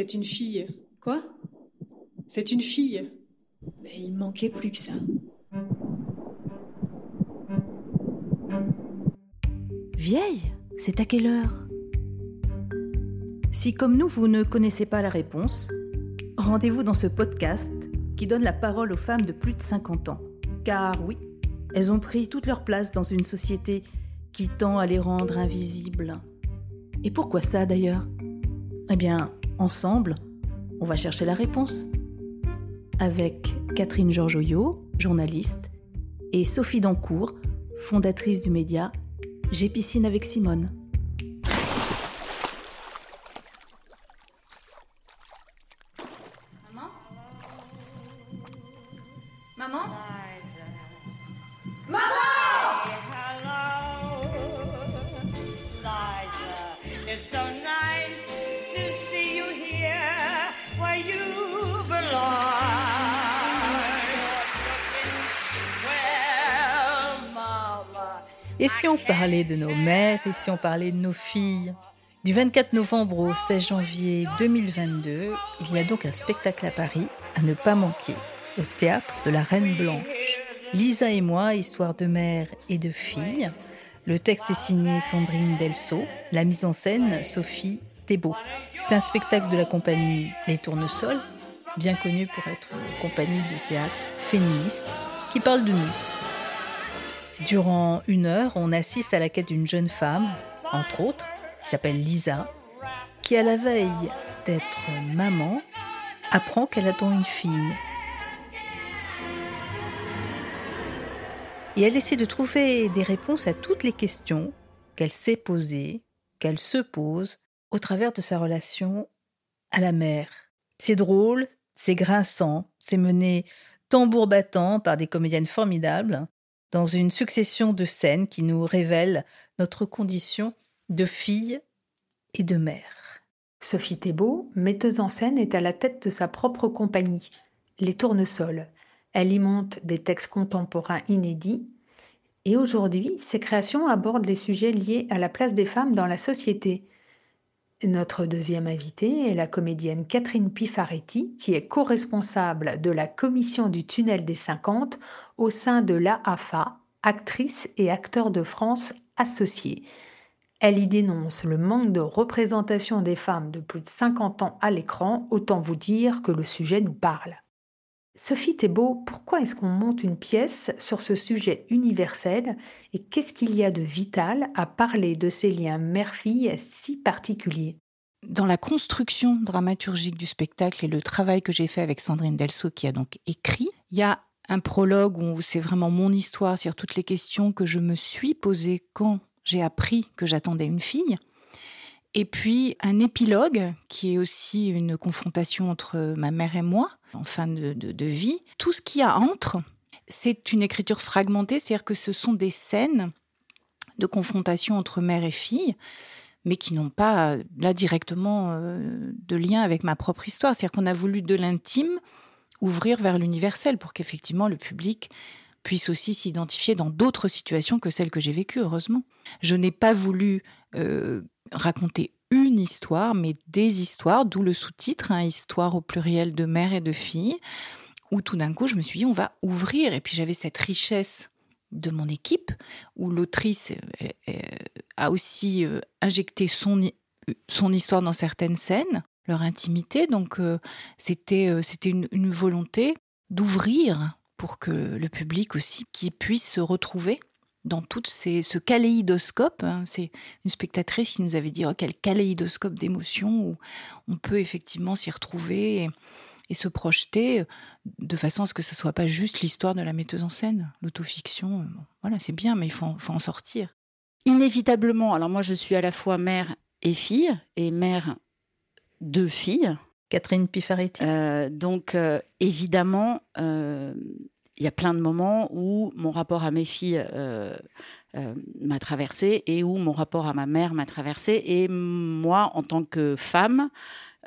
C'est une fille. Quoi? C'est une fille. Mais il manquait plus que ça. Vieille C'est à quelle heure? Si comme nous, vous ne connaissez pas la réponse, rendez-vous dans ce podcast qui donne la parole aux femmes de plus de 50 ans. Car oui, elles ont pris toute leur place dans une société qui tend à les rendre invisibles. Et pourquoi ça d'ailleurs? Eh bien, ensemble, on va chercher la réponse. Avec Catherine Georgoyot, journaliste, et Sophie Dancourt, fondatrice du média J'ai avec Simone. De nos mères et si on parlait de nos filles Du 24 novembre au 16 janvier 2022, il y a donc un spectacle à Paris à ne pas manquer, au théâtre de la Reine Blanche. Lisa et moi, histoire de mère et de fille. Le texte est signé Sandrine Delso, la mise en scène Sophie Thébault. C'est un spectacle de la compagnie Les Tournesols, bien connue pour être une compagnie de théâtre féministe, qui parle de nous. Durant une heure, on assiste à la quête d'une jeune femme, entre autres, qui s'appelle Lisa, qui à la veille d'être maman, apprend qu'elle attend une fille. Et elle essaie de trouver des réponses à toutes les questions qu'elle s'est posées, qu'elle se pose, au travers de sa relation à la mère. C'est drôle, c'est grinçant, c'est mené tambour battant par des comédiennes formidables, dans une succession de scènes qui nous révèlent notre condition de fille et de mère. Sophie Thébault, metteuse en scène, est à la tête de sa propre compagnie, Les Tournesols. Elle y des textes contemporains inédits. Et aujourd'hui, ses créations abordent les sujets liés à la place des femmes dans la société. Notre deuxième invitée est la comédienne Catherine Pifaretti, qui est co-responsable de la commission du tunnel des 50 au sein de l'AAFA, actrice et acteur de France associée. Elle y dénonce le manque de représentation des femmes de plus de 50 ans à l'écran, autant vous dire que le sujet nous parle. Sophie Thébault, pourquoi est-ce qu'on monte une pièce sur ce sujet universel et qu'est-ce qu'il y a de vital à parler de ces liens mère-fille si particuliers? Dans la construction dramaturgique du spectacle et le travail que j'ai fait avec Sandrine Delso, qui a donc écrit, il y a un prologue où c'est vraiment mon histoire, c'est-à-dire toutes les questions que je me suis posées quand j'ai appris que j'attendais une fille. Et puis un épilogue qui est aussi une confrontation entre ma mère et moi en fin de, vie. Tout ce qu'il y a entre, c'est une écriture fragmentée, c'est-à-dire que ce sont des scènes de confrontation entre mère et fille, mais qui n'ont pas là directement euh, de lien avec ma propre histoire. C'est-à-dire qu'on a voulu de l'intime ouvrir vers l'universel pour qu'effectivement le public puisse aussi s'identifier dans d'autres situations que celles que j'ai vécues, heureusement. Je n'ai pas voulu euh, raconter histoire, mais des histoires, d'où le sous-titre, hein, histoire au pluriel de mère et de fille, où tout d'un coup je me suis dit on va ouvrir, et puis j'avais cette richesse de mon équipe, où l'autrice euh, euh, a aussi euh, injecté son, son histoire dans certaines scènes, leur intimité, donc euh, c'était c'était une, une volonté d'ouvrir pour que le public aussi qui puisse se retrouver dans tout ces, ce kaléidoscope. Hein, c'est une spectatrice qui nous avait dit oh, quel kaléidoscope d'émotions où on peut effectivement s'y retrouver et, et, se projeter de façon à ce que ce soit pas juste l'histoire de la metteuse en scène, l'autofiction. Bon, voilà, c'est bien, mais il faut, faut en sortir. Inévitablement, alors moi je suis à la fois mère et fille, et mère de filles. Catherine Pifaretti. Euh, donc euh, évidemment, euh, il y a plein de moments où mon rapport à mes filles euh, euh, m'a traversé et où mon rapport à ma mère m'a traversé. Et moi, en tant que femme,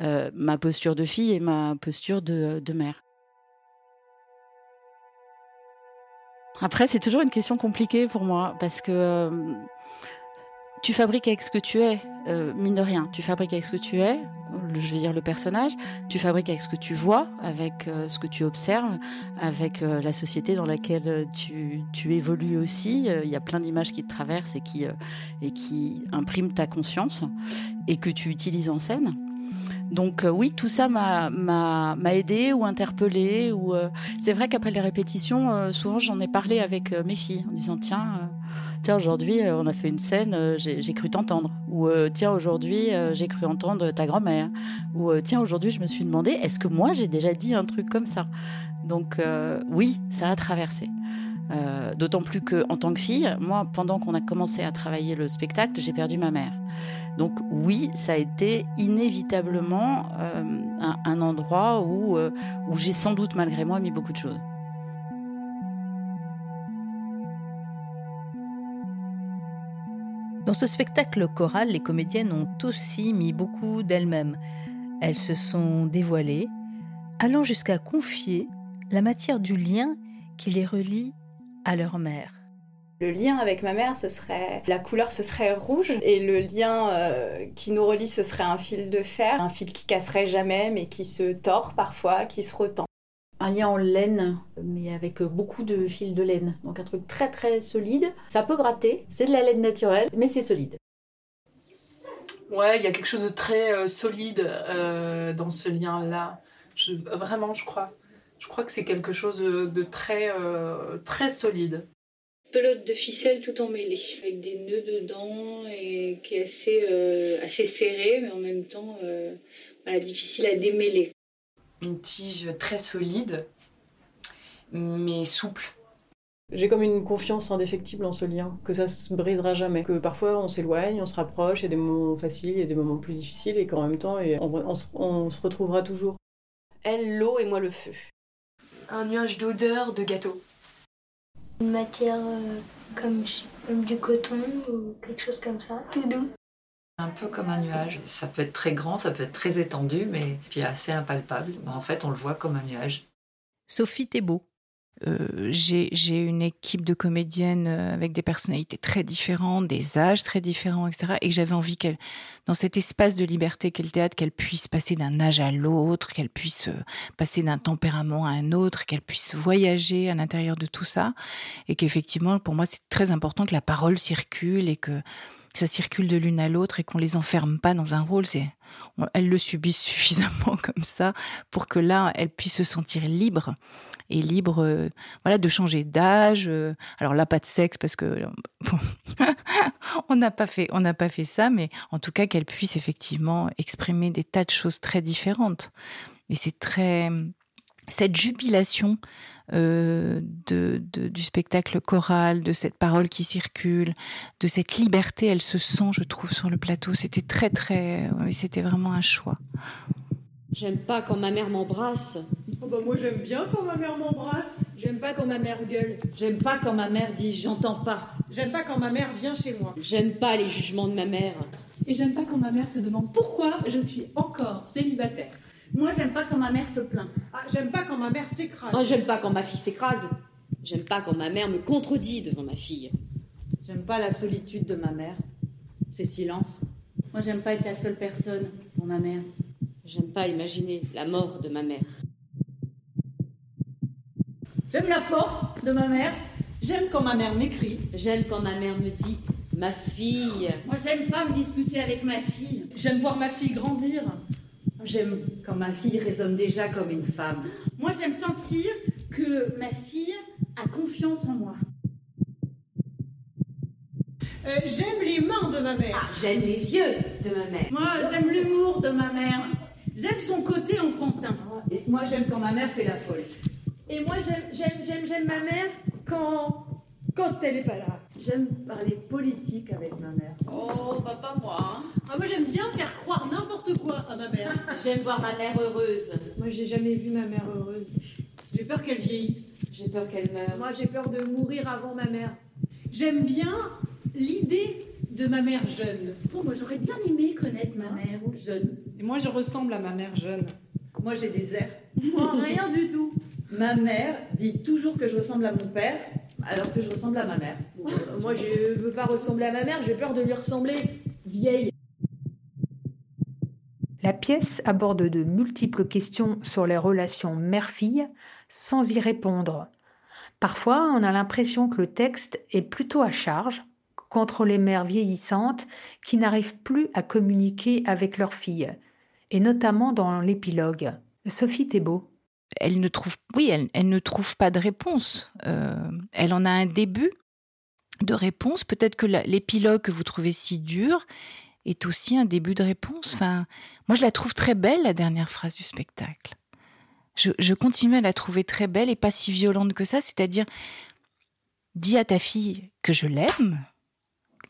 euh, ma posture de fille et ma posture de, de mère. Après, c'est toujours une question compliquée pour moi parce que tu fabriques avec ce que tu es, euh, mine de rien. Tu fabriques avec ce que tu es, je veux dire le personnage. Tu fabriques avec ce que tu vois, avec euh, ce que tu observes, avec euh, la société dans laquelle tu, évolues aussi. Il y a plein d'images qui te traversent et qui impriment ta conscience et que tu utilises en scène. Donc oui, tout ça m'a aidé ou interpellé. Ou c'est vrai qu'après les répétitions, souvent j'en ai parlé avec mes filles en disant tiens tiens, aujourd'hui, euh, on a fait une scène, euh, j'ai cru t'entendre. Ou euh, tiens, aujourd'hui, j'ai cru entendre ta grand-mère. Ou tiens, aujourd'hui, je me suis demandé, est-ce que moi, j'ai déjà dit un truc comme ça? Donc oui, ça a traversé. D'autant plus que en tant que fille, moi, pendant qu'on a commencé à travailler le spectacle, j'ai perdu ma mère. Donc oui, ça a été inévitablement un, un, endroit où, où j'ai sans doute, malgré moi, mis beaucoup de choses. Dans ce spectacle choral, les comédiennes ont aussi mis beaucoup d'elles-mêmes. Elles se sont dévoilées, allant jusqu'à confier la matière du lien qui les relie à leur mère. Le lien avec ma mère, ce serait la couleur, ce serait rouge, et le lien euh, qui nous relie, ce serait un fil de fer, un fil qui casserait jamais, mais qui se tord parfois, qui se retend un lien en laine, mais avec beaucoup de fils de laine. Donc un truc très très solide. Ça peut gratter, c'est de la laine naturelle, mais c'est solide. Ouais, il y a quelque chose de très euh, solide euh, dans ce lien-là. vraiment, je crois. Je crois que c'est quelque chose de très, euh, très solide. Pelote de ficelle tout emmêlée, avec des nœuds dedans et qui est assez, assez serré, mais en même temps difficile à démêler une tige très solide, mais souple. J'ai comme une confiance indéfectible en ce lien, que ça se brisera jamais, que parfois on s'éloigne, on se rapproche, il y a des moments faciles, il y a des moments plus difficiles, et qu'en même temps, on, se, retrouvera toujours. Elle, l'eau et moi le feu. Un nuage d'odeur de gâteau. Une matière euh, comme, comme du coton ou quelque chose comme ça, tout doux. Un peu comme un nuage. Ça peut être très grand, ça peut être très étendu, mais puis assez impalpable. en fait, on le voit comme un nuage. Sophie Thébault. Euh, j'ai une équipe de comédiennes euh, avec des personnalités très différentes, des âges très différents, etc. Et j'avais envie qu'elle, dans cet espace de liberté qu'est le théâtre, qu'elle puisse passer d'un âge à l'autre, qu'elle puisse euh, passer d'un tempérament à un autre, qu'elle puisse voyager à l'intérieur de tout ça. Et qu'effectivement, pour moi, c'est très important que la parole circule et que ça circule de l'une à l'autre et qu'on les enferme pas dans un rôle. C'est, elles le subissent suffisamment comme ça pour que là, elles puissent se sentir libres et libres, euh, voilà, de changer d'âge. Euh. alors là, pas de sexe parce que on n'a pas fait, on pas fait ça, mais en tout cas qu'elles puissent effectivement exprimer des tas de choses très différentes. Et c'est très cette jubilation euh, de, du spectacle choral, de cette parole qui circule, de cette liberté, elle se sent, je trouve, sur le plateau. C'était très, très. c'était vraiment un choix. J'aime pas quand ma mère m'embrasse. Oh bah moi j'aime bien quand ma mère m'embrasse. J'aime pas quand ma mère gueule. J'aime pas quand ma mère dit j'entends pas. J'aime pas quand ma mère vient chez moi. J'aime pas les jugements de ma mère. Et j'aime pas quand ma mère se demande pourquoi je suis encore célibataire. Moi, j'aime pas quand ma mère se plaint. Ah, j'aime pas quand ma mère s'écrase. Moi, j'aime pas quand ma fille s'écrase. J'aime pas quand ma mère me contredit devant ma fille. J'aime pas la solitude de ma mère. Ses silences. Moi, j'aime pas être la seule personne pour ma mère. J'aime pas imaginer la mort de ma mère. J'aime la force de ma mère. J'aime quand ma mère m'écrit. J'aime quand ma mère me dit ma fille. Moi, j'aime pas me disputer avec ma fille. J'aime voir ma fille grandir. J'aime quand ma fille résonne déjà comme une femme. Moi, j'aime sentir que ma fille a confiance en moi. Euh, j'aime les mains de ma mère. Ah, j'aime les yeux de ma mère. Moi, j'aime l'humour de ma mère. J'aime son côté enfantin. Et moi, j'aime quand ma mère fait la folle. Et moi, j'aime, j'aime, j'aime ma mère quand, quand elle n'est pas là. J'aime parler politique avec ma mère. Oh, bah pas moi. Hein. Ah, moi j'aime bien faire croire n'importe quoi à ma mère. J'aime voir ma mère heureuse. Moi j'ai jamais vu ma mère heureuse. J'ai peur qu'elle vieillisse. J'ai peur qu'elle meure. Moi j'ai peur de mourir avant ma mère. J'aime bien l'idée de ma mère jeune. Oh, moi j'aurais bien aimé connaître ma mère jeune. Et moi je ressemble à ma mère jeune. Moi j'ai des airs. Moi rien du tout. Ma mère dit toujours que je ressemble à mon père Alors que je ressemble à ma mère. Euh, Moi, je veux pas ressembler à ma mère, j'ai peur de lui ressembler vieille. La pièce aborde de multiples questions sur les relations mère-fille sans y répondre. Parfois, on a l'impression que le texte est plutôt à charge contre les mères vieillissantes qui n'arrivent plus à communiquer avec leurs filles, et notamment dans l'épilogue. Sophie Thébault. Elle ne trouve, oui, elle, elle ne trouve pas de réponse. Euh, elle en a un début de réponse. Peut-être que l'épilogue que vous trouvez si dur est aussi un début de réponse. Enfin, moi, je la trouve très belle, la dernière phrase du spectacle. Je, je continue à la trouver très belle et pas si violente que ça. C'est-à-dire, dis à ta fille que je l'aime.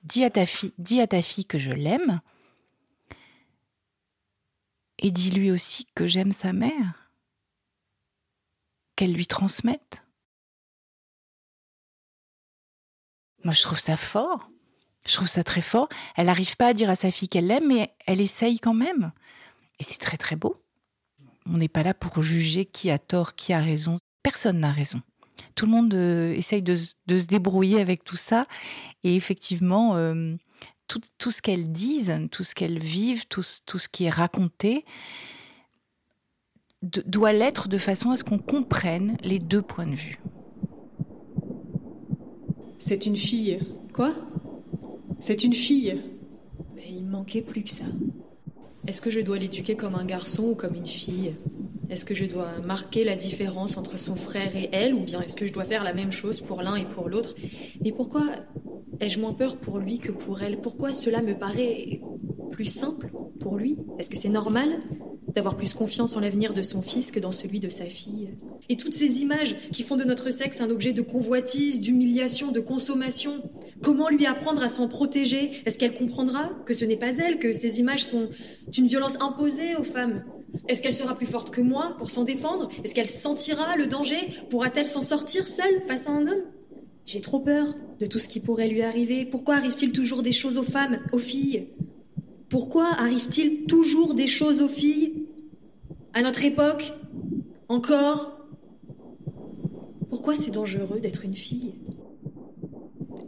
Dis à ta fille, dis à ta fille que je l'aime. Et dis-lui aussi que j'aime sa mère. Qu'elle lui transmette. Moi, je trouve ça fort. Je trouve ça très fort. Elle n'arrive pas à dire à sa fille qu'elle l'aime, mais elle essaye quand même. Et c'est très très beau. On n'est pas là pour juger qui a tort, qui a raison. Personne n'a raison. Tout le monde euh, essaye de, se débrouiller avec tout ça. Et effectivement, euh, tout, ce qu'elles disent, tout ce qu'elles vivent, tout, ce- qui est raconté, doit l'être de façon à ce qu'on comprenne les deux points de vue. C'est une fille. Quoi? C'est une fille. Mais il manquait plus que ça. Est-ce que je dois l'éduquer comme un garçon ou comme une fille? Est-ce que je dois marquer la différence entre son frère et elle ou bien est-ce que je dois faire la même chose pour l'un et pour l'autre? Et pourquoi ai-je moins peur pour lui que pour elle? Pourquoi cela me paraît plus simple pour lui? Est-ce que c'est normal? D'avoir plus confiance en l'avenir de son fils que dans celui de sa fille. Et toutes ces images qui font de notre sexe un objet de convoitise, d'humiliation, de consommation, comment lui apprendre à s'en protéger? Est-ce qu'elle comprendra que ce n'est pas elle, que ces images sont une violence imposée aux femmes? Est-ce qu'elle sera plus forte que moi pour s'en défendre? Est-ce qu'elle sentira le danger? Pourra-t-elle s'en sortir seule face à un homme? J'ai trop peur de tout ce qui pourrait lui arriver. Pourquoi arrive-t-il toujours des choses aux femmes, aux filles? Pourquoi arrive-t-il toujours des choses aux filles? À notre époque Encore Pourquoi c'est dangereux d'être une fille?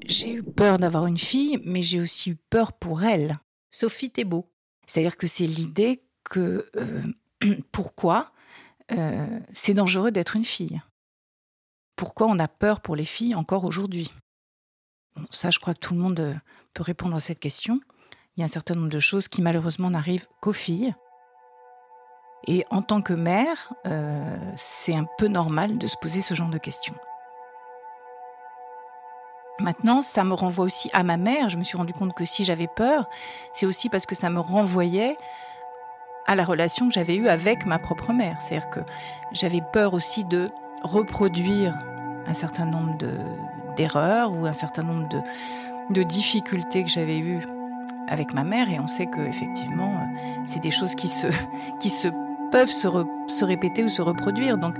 J'ai eu peur d'avoir une fille, mais j'ai aussi eu peur pour elle. Sophie Thébault. C'est-à-dire que c'est l'idée que euh, pourquoi euh, c'est dangereux d'être une fille? Pourquoi on a peur pour les filles encore aujourd'hui? Bon, Ça, je crois que tout le monde euh, peut répondre à cette question. Il y a un certain nombre de choses qui malheureusement n'arrivent qu'aux filles. Et en tant que mère, euh, c'est un peu normal de se poser ce genre de questions. Maintenant, ça me renvoie aussi à ma mère. Je me suis rendu compte que si j'avais peur, c'est aussi parce que ça me renvoyait à la relation que j'avais eue avec ma propre mère. C'est-à-dire que j'avais peur aussi de reproduire un certain nombre de- d'erreurs ou un certain nombre de, de difficultés que j'avais eues avec ma mère. Et on sait que effectivement, euh, c'est des choses qui se, qui se peuvent se, re- se répéter ou se reproduire. Donc,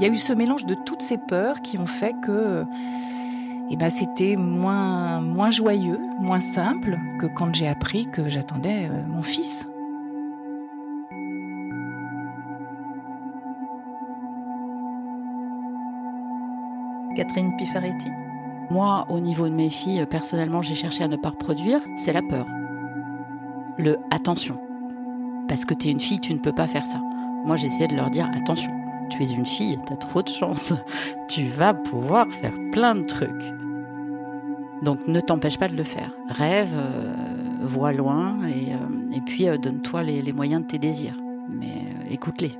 il y a eu ce mélange de toutes ces peurs qui ont fait que eh ben, c'était moins, moins joyeux, moins simple que quand j'ai appris que j'attendais euh, mon fils. Catherine Pifaretti. Moi, au niveau de mes filles, personnellement, j'ai cherché à ne pas reproduire, c'est la peur. Le attention. Parce que tu es une fille, tu ne peux pas faire ça. Moi, essayé de leur dire attention, tu es une fille, tu as trop de chance. Tu vas pouvoir faire plein de trucs. Donc ne t'empêche pas de le faire. Rêve, euh, vois loin et, euh, puis euh, donne-toi les, moyens de tes désirs. Mais écoute-les.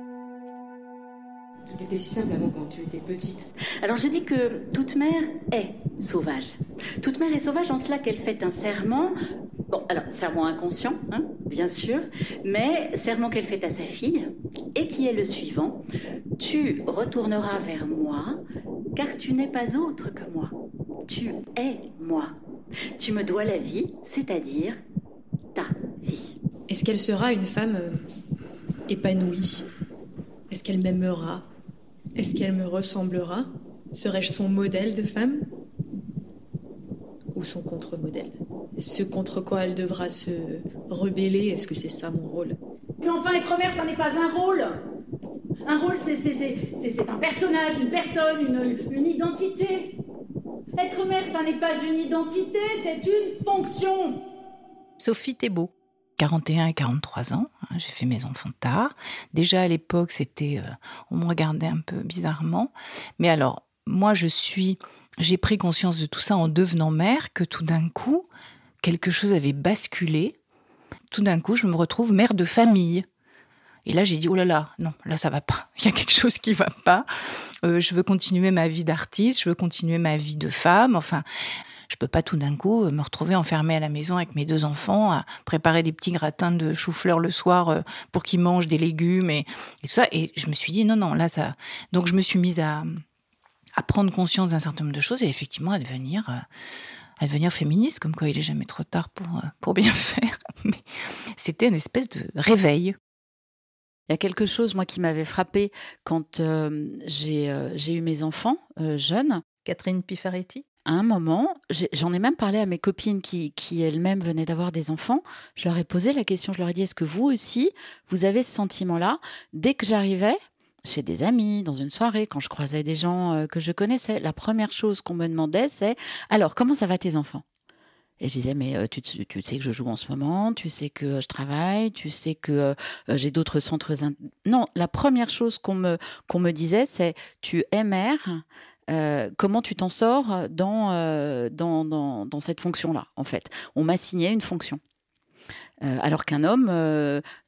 Tout était si simple avant quand tu étais petite. Alors je dis que toute mère est sauvage. Toute mère est sauvage en cela qu'elle fait un serment. Bon, alors serment inconscient, hein, bien sûr, mais serment qu'elle fait à sa fille et qui est le suivant. Tu retourneras vers moi car tu n'es pas autre que moi. Tu es moi. Tu me dois la vie, c'est-à-dire ta vie. Est-ce qu'elle sera une femme euh, épanouie? Est-ce qu'elle m'aimera? Est-ce qu'elle me ressemblera? Serais-je son modèle de femme? Ou son contre-modèle? Ce contre quoi elle devra se rebeller, est-ce que c'est ça mon rôle? Mais enfin, être mère, ça n'est pas un rôle. Un rôle, c'est c'est- c'est- c'est- c'est un personnage, une personne, une, une identité. Être mère, ça n'est pas une identité, c'est une fonction. Sophie Thébault. 41 et 43 ans, j'ai fait mes enfants tard. Déjà à l'époque, c'était, euh, on me regardait un peu bizarrement. Mais alors, moi, je suis, j'ai pris conscience de tout ça en devenant mère, que tout d'un coup, quelque chose avait basculé. Tout d'un coup, je me retrouve mère de famille. Et là, j'ai dit, oh là là, non, là, ça va pas. Il y a quelque chose qui va pas. Euh, je veux continuer ma vie d'artiste, je veux continuer ma vie de femme. Enfin, je peux pas tout d'un coup me retrouver enfermée à la maison avec mes deux enfants, à préparer des petits gratins de chou-fleur le soir euh, pour qu'ils mangent des légumes et, et, tout ça. Et je me suis dit, non, non, là, ça. Donc, je me suis mise à, à prendre conscience d'un certain nombre de choses et effectivement à devenir. Euh, à devenir féministe, comme quoi il est jamais trop tard pour, pour bien faire. Mais c'était une espèce de réveil. Il y a quelque chose, moi, qui m'avait frappé quand euh, j'ai euh, eu mes enfants euh, jeunes. Catherine Pifaretti? À un moment, j'en ai, même parlé à mes copines qui, elles-mêmes venaient d'avoir des enfants. Je leur ai posé la question, je leur ai dit, est-ce que vous aussi, vous avez ce sentiment-là? Dès que j'arrivais, chez des amis, dans une soirée, quand je croisais des gens que je connaissais, la première chose qu'on me demandait, c'est alors, comment ça va tes enfants? Et je disais, mais tu, tu, sais que je joue en ce moment, tu sais que je travaille, tu sais que j'ai d'autres centres. Non, la première chose qu'on me, qu'on me disait, c'est tu es mère, euh, comment tu t'en sors dans, dans, dans, dans, cette fonction-là, en fait? On m'a signé une fonction. Euh, alors qu'un homme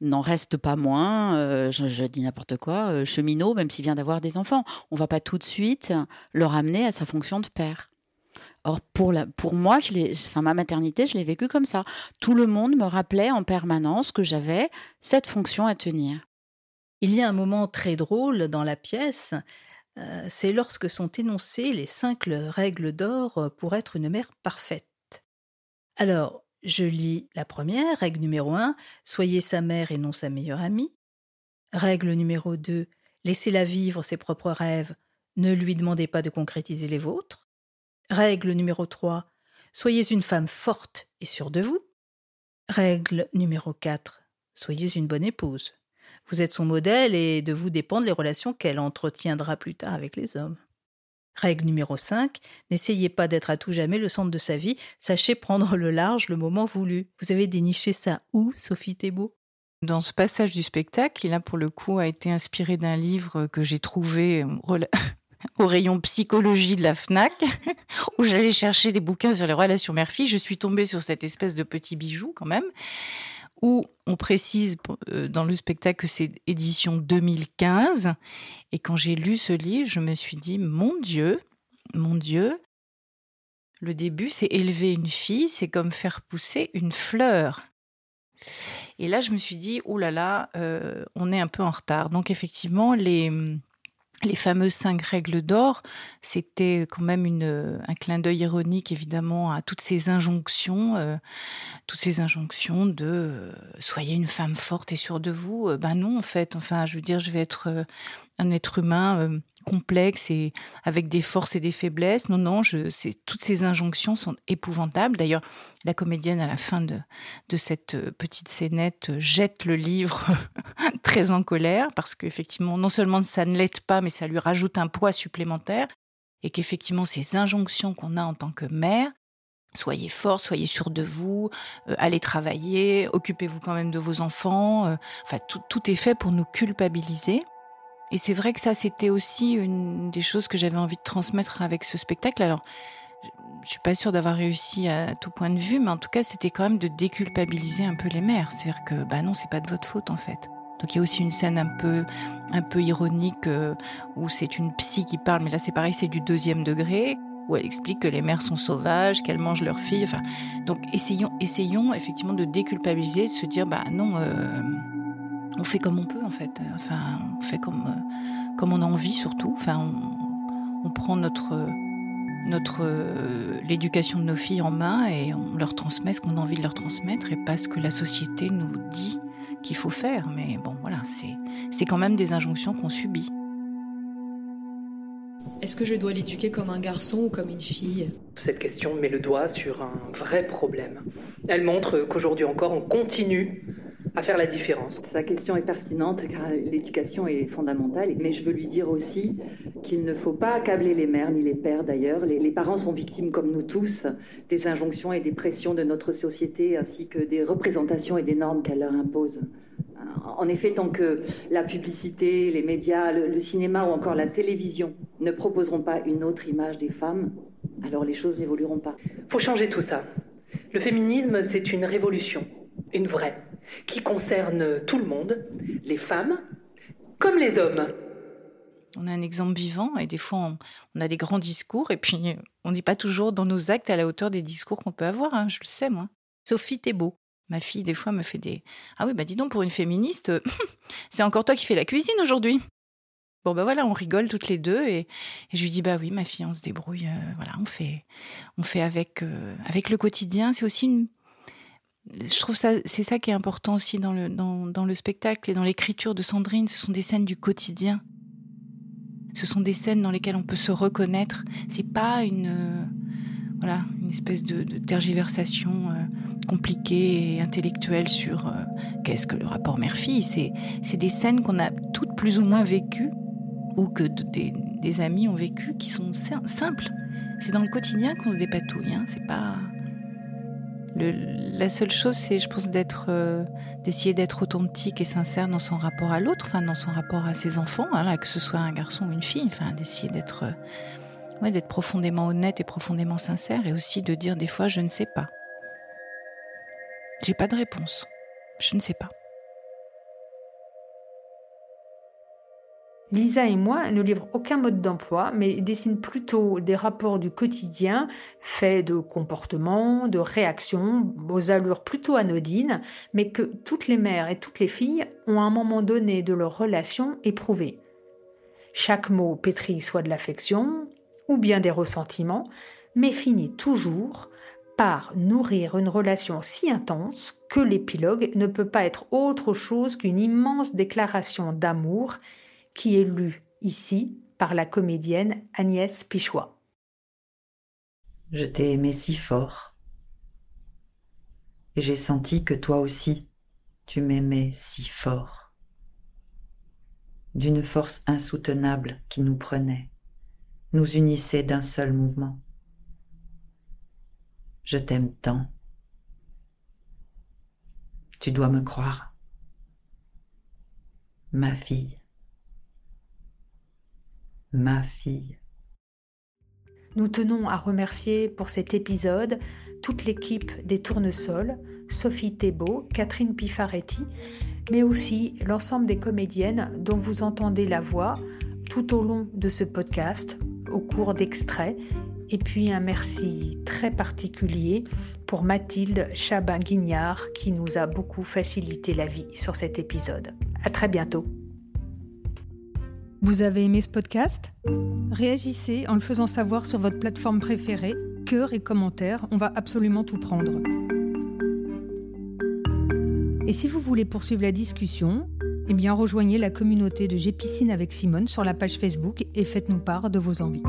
n'en reste pas moins, je, dis n'importe quoi, cheminot, même s'il vient d'avoir des enfants. On va pas tout de suite le ramener à sa fonction de père. Or, pour, la, pour moi, je enfin, ma maternité, je l'ai vécue comme ça. Tout le monde me rappelait en permanence que j'avais cette fonction à tenir. Il y a un moment très drôle dans la pièce, euh, c'est lorsque sont énoncées les cinq règles d'or pour être une mère parfaite. Alors, je lis la première, règle numéro un, soyez sa mère et non sa meilleure amie. Règle numéro deux, laissez-la vivre ses propres rêves, ne lui demandez pas de concrétiser les vôtres. Règle numéro 3. Soyez une femme forte et sûre de vous. Règle numéro 4. Soyez une bonne épouse. Vous êtes son modèle et de vous dépendent les relations qu'elle entretiendra plus tard avec les hommes. Règle numéro 5. N'essayez pas d'être à tout jamais le centre de sa vie, sachez prendre le large le moment voulu. Vous avez déniché ça où, Sophie Thébault? Dans ce passage du spectacle, il a pour le coup a été inspiré d'un livre que j'ai trouvé au rayon psychologie de la FNAC, où j'allais chercher des bouquins sur les relations mère-fille. Je suis tombée sur cette espèce de petit bijou quand même, où on précise euh, dans le spectacle que c'est édition 2015. Et quand j'ai lu ce livre, je me suis dit, mon Dieu, mon Dieu, le début, c'est élever une fille, c'est comme faire pousser une fleur. Et là, je me suis dit, oh là là, euh, on est un peu en retard. Donc effectivement, les les fameuses cinq règles d'or, c'était quand même une, un clin d'œil ironique évidemment à toutes ces injonctions, euh, toutes ces injonctions de euh, soyez une femme forte et sûre de vous. Euh, ben non en fait, enfin je veux dire je vais être un être humain euh, complexe et avec des forces et des faiblesses. Non non, je, toutes ces injonctions sont épouvantables. D'ailleurs la comédienne à la fin de, cette petite scénette jette le livre très en colère parce qu'effectivement, non seulement ça ne l'aide pas, mais ça lui rajoute un poids supplémentaire et qu'effectivement, ces injonctions qu'on a en tant que mère, soyez fort, soyez sûr de vous, euh, allez travailler, occupez-vous quand même de vos enfants, euh, enfin, tout est fait pour nous culpabiliser. Et c'est vrai que ça, c'était aussi une des choses que j'avais envie de transmettre avec ce spectacle. Alors, je suis pas sûre d'avoir réussi à tout point de vue, mais en tout cas, c'était quand même de déculpabiliser un peu les mères. C'est-à-dire que, bah non, c'est pas de votre faute en fait. Donc il y a aussi une scène un peu, un peu ironique euh, où c'est une psy qui parle, mais là c'est pareil, c'est du deuxième degré, où elle explique que les mères sont sauvages, qu'elles mangent leurs filles. Enfin, donc essayons, essayons effectivement de déculpabiliser, de se dire, bah non, euh, on fait comme on peut en fait. Enfin, on fait comme, euh, comme on a envie surtout. Enfin, on, on prend notre notre euh, l'éducation de nos filles en main et on leur transmet ce qu'on a envie de leur transmettre et pas ce que la société nous dit qu'il faut faire. Mais bon, voilà, c'est c'est quand même des injonctions qu'on subit. Est-ce que je dois l'éduquer comme un garçon ou comme une fille? Cette question met le doigt sur un vrai problème. Elle montre qu'aujourd'hui encore, on continue à faire la différence. Sa question est pertinente car l'éducation est fondamentale, mais je veux lui dire aussi qu'il ne faut pas accabler les mères ni les pères d'ailleurs. Les, parents sont victimes comme nous tous des injonctions et des pressions de notre société ainsi que des représentations et des normes qu'elle leur impose. En effet, tant que la publicité, les médias, le, cinéma ou encore la télévision ne proposeront pas une autre image des femmes, alors les choses n'évolueront pas. Faut changer tout ça. Le féminisme, c'est une révolution, une vraie, qui concerne tout le monde, les femmes comme les hommes. On a un exemple vivant et des fois on, a des grands discours et puis on n'est pas toujours dans nos actes à la hauteur des discours qu'on peut avoir, hein, je le sais moi. Sophie Thébault, ma fille, des fois me fait des Ah oui, bah dis donc, pour une féministe, c'est encore toi qui fais la cuisine aujourd'hui. Bon ben voilà, on rigole toutes les deux et, et, je lui dis bah oui ma fille, on se débrouille, euh, voilà, on fait, on fait avec euh, avec le quotidien. C'est aussi une, je trouve ça, c'est ça qui est important aussi dans le dans, le spectacle et dans l'écriture de Sandrine. Ce sont des scènes du quotidien. Ce sont des scènes dans lesquelles on peut se reconnaître. C'est pas une euh, voilà une espèce de, tergiversation compliquée et intellectuelle sur qu'est-ce que le rapport mère-fille. C'est des scènes qu'on a toutes plus ou moins vécues ou que des, amis ont vécu qui sont simples. C'est dans le quotidien qu'on se dépatouille. Hein. C'est pas la seule chose, c'est, je pense, euh, d'essayer d'être authentique et sincère dans son rapport à l'autre, enfin dans son rapport à ses enfants, hein, que ce soit un garçon ou une fille, d'essayer d'être, euh, d'être profondément honnête et profondément sincère, et aussi de dire des fois, je ne sais pas. J'ai pas de réponse. Je ne sais pas. Lisa et moi ne livrent aucun mode d'emploi, mais dessinent plutôt des rapports du quotidien faits de comportements, de réactions, aux allures plutôt anodines, mais que toutes les mères et toutes les filles ont à un moment donné de leur relation éprouvé. Chaque mot pétrit soit de l'affection ou bien des ressentiments, mais finit toujours par nourrir une relation si intense que l'épilogue ne peut pas être autre chose qu'une immense déclaration d'amour qui est lu ici par la comédienne Agnès Pichois. Je t'ai aimé si fort. Et j'ai senti que toi aussi, tu m'aimais si fort. D'une force insoutenable qui nous prenait, nous unissait d'un seul mouvement. Je t'aime tant. Tu dois me croire. Ma fille ma fille. Nous tenons à remercier pour cet épisode toute l'équipe des Tournesols, Sophie Thébault, Catherine Pifaretti, mais aussi l'ensemble des comédiennes dont vous entendez la voix tout au long de ce podcast, au cours d'extraits, et puis un merci très particulier pour Mathilde Chabin-Guignard qui nous a beaucoup facilité la vie sur cet épisode. À très bientôt. Vous avez aimé ce podcast? Réagissez en le faisant savoir sur votre plateforme préférée, cœur et commentaires, on va absolument tout prendre. Et si vous voulez poursuivre la discussion, eh bien rejoignez la communauté de J'ai avec Simone sur la page Facebook et faites-nous part de vos envies.